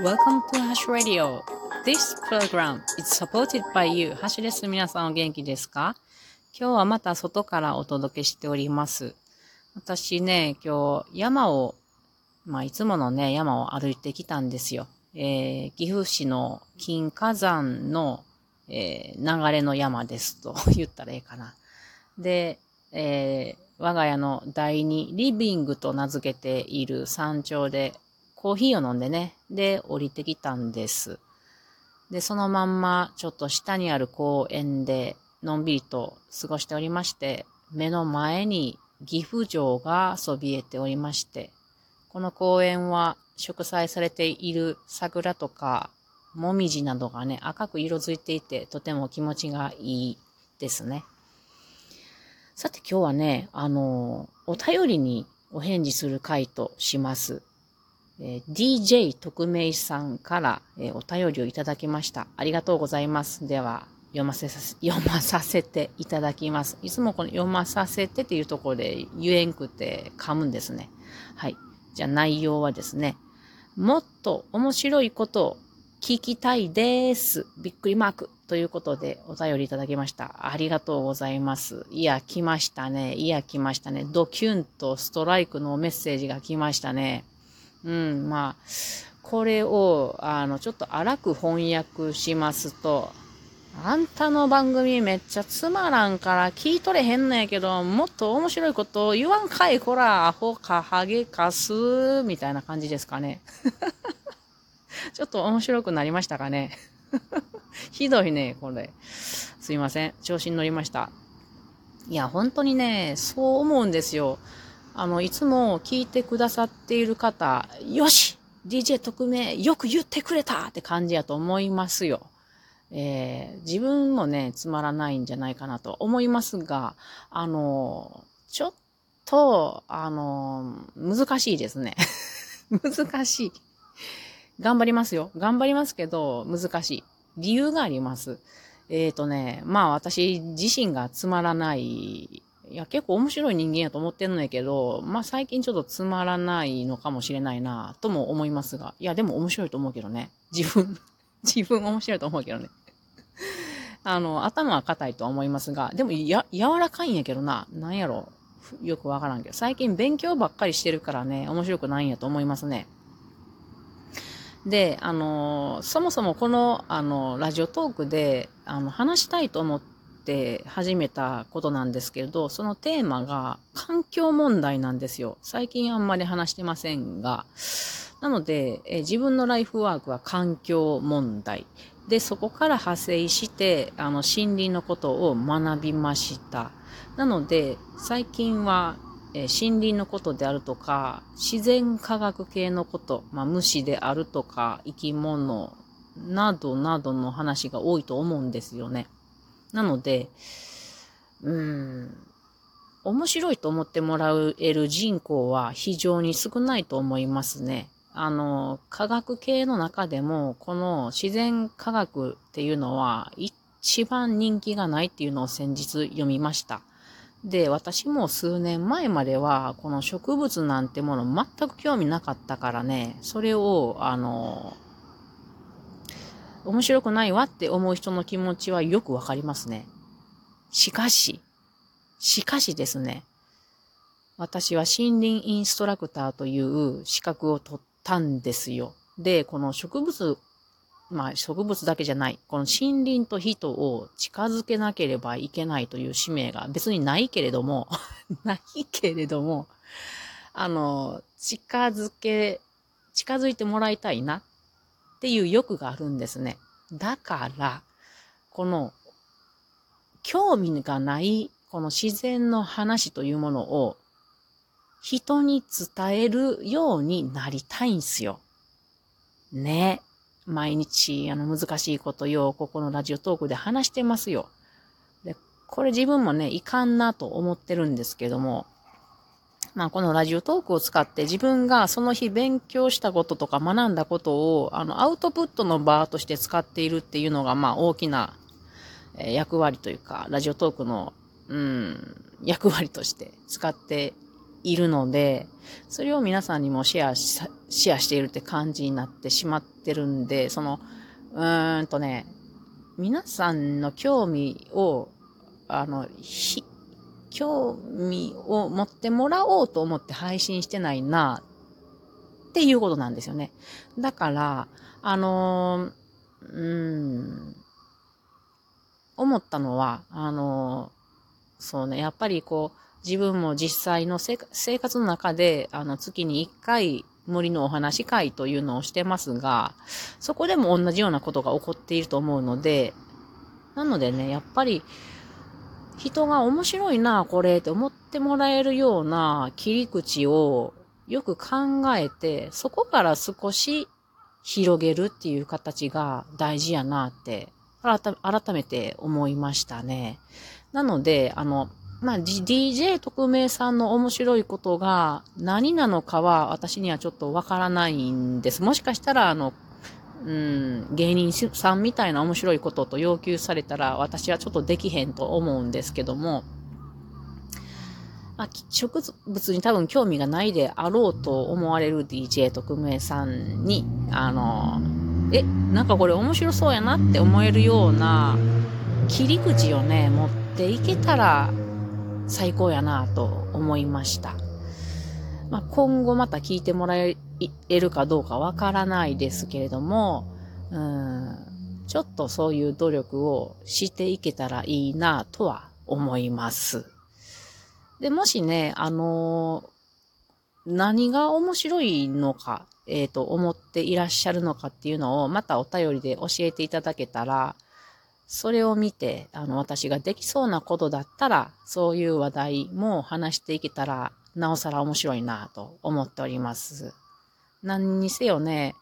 Welcome to Hash Radio. This program is supported by you. ハッシュです。皆さんお元気ですか?今日はまた外からお届けしております。私ね、今日山を、まあいつものね、山を歩いてきたんですよ。えー、岐阜市の金火山の、えー、流れの山ですと 言ったらいいかな。で、えー、我が家の第二リビングと名付けている山頂でコーヒーを飲んでね、で、降りてきたんです。で、そのまんま、ちょっと下にある公園で、のんびりと過ごしておりまして、目の前に岐阜城がそびえておりまして、この公園は植栽されている桜とか、もみじなどがね、赤く色づいていて、とても気持ちがいいですね。さて今日はね、あの、お便りにお返事する回とします。え、DJ 特命さんから、え、お便りをいただきました。ありがとうございます。では、読ませさせ、読まさせていただきます。いつもこの読まさせてっていうところで言えんくて噛むんですね。はい。じゃあ内容はですね、もっと面白いことを聞きたいです。びっくりマーク。ということでお便りいただきました。ありがとうございます。いや、来ましたね。いや、来ましたね。ドキュンとストライクのメッセージが来ましたね。うん、まあ、これを、あの、ちょっと荒く翻訳しますと、あんたの番組めっちゃつまらんから聞いとれへんのやけど、もっと面白いことを言わんかい、こら、アホかハゲかす、みたいな感じですかね。ちょっと面白くなりましたかね。ひどいね、これ。すいません。調子に乗りました。いや、本当にね、そう思うんですよ。あの、いつも聞いてくださっている方、よし !DJ 特命よく言ってくれたって感じやと思いますよ。えー、自分もね、つまらないんじゃないかなと思いますが、あの、ちょっと、あの、難しいですね。難しい。頑張りますよ。頑張りますけど、難しい。理由があります。えっ、ー、とね、まあ私自身がつまらないいや、結構面白い人間やと思ってんのやけど、まあ最近ちょっとつまらないのかもしれないなとも思いますが、いや、でも面白いと思うけどね。自分、自分面白いと思うけどね。あの、頭は硬いとは思いますが、でもや、柔らかいんやけどな。なんやろ。よくわからんけど、最近勉強ばっかりしてるからね、面白くないんやと思いますね。で、あの、そもそもこの、あの、ラジオトークで、あの、話したいと思ってって始めたことなんですけれど、そのテーマが環境問題なんですよ。最近あんまり話してませんが。なので、え自分のライフワークは環境問題。で、そこから派生して、あの、森林のことを学びました。なので、最近は、え森林のことであるとか、自然科学系のこと、まあ、虫であるとか、生き物などなどの話が多いと思うんですよね。なので、うん、面白いと思ってもらえる人口は非常に少ないと思いますね。あの、科学系の中でも、この自然科学っていうのは一番人気がないっていうのを先日読みました。で、私も数年前までは、この植物なんてもの全く興味なかったからね、それを、あの、面白くないわって思う人の気持ちはよくわかりますね。しかし、しかしですね、私は森林インストラクターという資格を取ったんですよ。で、この植物、まあ植物だけじゃない、この森林と人を近づけなければいけないという使命が別にないけれども、ないけれども、あの、近づけ、近づいてもらいたいなっっていう欲があるんですね。だから、この、興味がない、この自然の話というものを、人に伝えるようになりたいんすよ。ね。毎日、あの、難しいことよ、ここのラジオトークで話してますよ。で、これ自分もね、いかんなと思ってるんですけども、まあ、このラジオトークを使って自分がその日勉強したこととか学んだことを、あの、アウトプットの場として使っているっていうのが、まあ、大きな、役割というか、ラジオトークの、うん、役割として使っているので、それを皆さんにもシェアし、シェアしているって感じになってしまってるんで、その、うーんとね、皆さんの興味を、あの、ひ、興味を持ってもらおうと思って配信してないな、っていうことなんですよね。だから、あのー、うん、思ったのは、あのー、そうね、やっぱりこう、自分も実際の生活の中で、あの、月に1回、森のお話会というのをしてますが、そこでも同じようなことが起こっていると思うので、なのでね、やっぱり、人が面白いな、これって思ってもらえるような切り口をよく考えて、そこから少し広げるっていう形が大事やなって改めて思いましたね。なので、あの、まあ、DJ 特命さんの面白いことが何なのかは私にはちょっとわからないんです。もしかしたら、あの、うん、芸人さんみたいな面白いことと要求されたら私はちょっとできへんと思うんですけども、まあ、植物に多分興味がないであろうと思われる DJ 特命さんに、あの、え、なんかこれ面白そうやなって思えるような切り口をね、持っていけたら最高やなと思いました。まあ、今後また聞いてもらえるかどうかわからないですけれども、うん、ちょっとそういう努力をしていけたらいいなとは思います。で、もしね、あのー、何が面白いのか、えっ、ー、と、思っていらっしゃるのかっていうのを、またお便りで教えていただけたら、それを見て、あの、私ができそうなことだったら、そういう話題も話していけたら、なおさら面白いなと思っております。何にせよね、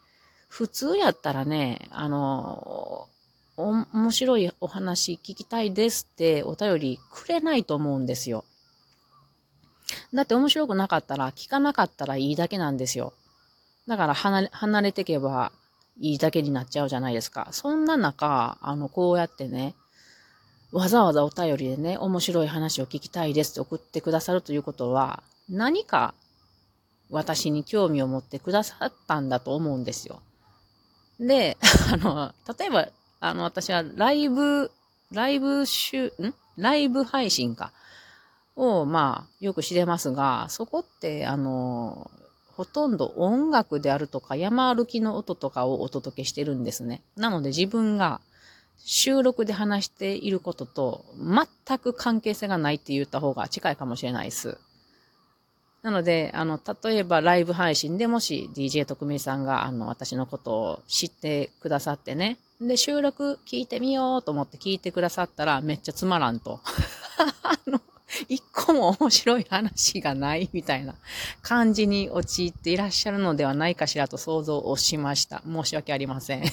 普通やったらね、あの、面白いお話聞きたいですってお便りくれないと思うんですよ。だって面白くなかったら聞かなかったらいいだけなんですよ。だから離れ離れてけばいいだけになっちゃうじゃないですか。そんな中、あの、こうやってね、わざわざお便りでね、面白い話を聞きたいですって送ってくださるということは、何か私に興味を持ってくださったんだと思うんですよ。で、あの、例えば、あの、私はライブ、ライブ集、ん？ライブ配信か。を、まあ、よく知れますが、そこって、あの、ほとんど音楽であるとか山歩きの音とかをお届けしてるんですね。なので自分が収録で話していることと全く関係性がないって言った方が近いかもしれないです。なので、あの、例えばライブ配信でもし DJ 特命さんが、あの、私のことを知ってくださってね。で、収録聞いてみようと思って聞いてくださったらめっちゃつまらんと。あの、一個も面白い話がないみたいな感じに陥っていらっしゃるのではないかしらと想像をしました。申し訳ありません。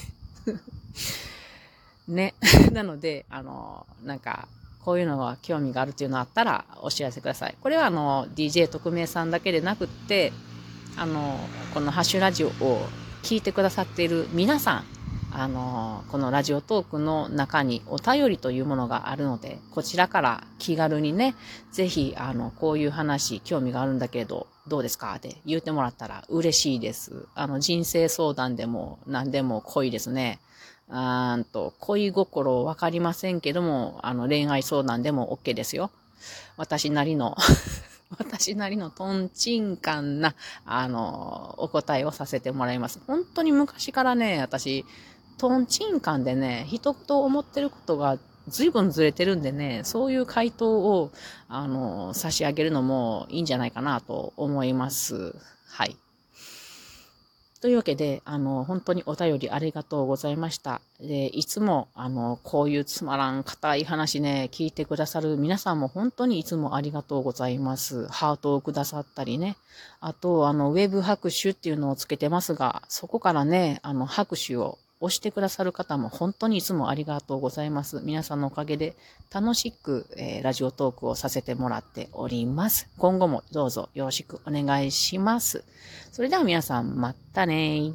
ね。なので、あの、なんか、こういうのは興味があるというのあったらお知らせください。これはあの、DJ 特命さんだけでなくって、あの、このハッシュラジオを聞いてくださっている皆さん、あの、このラジオトークの中にお便りというものがあるので、こちらから気軽にね、ぜひ、あの、こういう話、興味があるんだけど、どうですか？って言ってもらったら嬉しいです。あの、人生相談でも何でも恋ですね。あーんと、恋心わかりませんけども、あの、恋愛相談でも OK ですよ。私なりの 私なりのトンチンカンな、あの、お答えをさせてもらいます。本当に昔からね、私、トンチンカンでね、人と思ってることが随分ずれてるんでね、そういう回答を、あの、差し上げるのもいいんじゃないかなと思います。はい。というわけで、あの、本当にお便りありがとうございました。で、いつも、あの、こういうつまらん硬い話ね、聞いてくださる皆さんも本当にいつもありがとうございます。ハートをくださったりね。あと、あの、ウェブ拍手っていうのをつけてますが、そこからね、あの、拍手を押してくださる方も本当にいつもありがとうございます。皆さんのおかげで楽しく、えー、ラジオトークをさせてもらっております。今後もどうぞよろしくお願いします。それでは皆さんまたね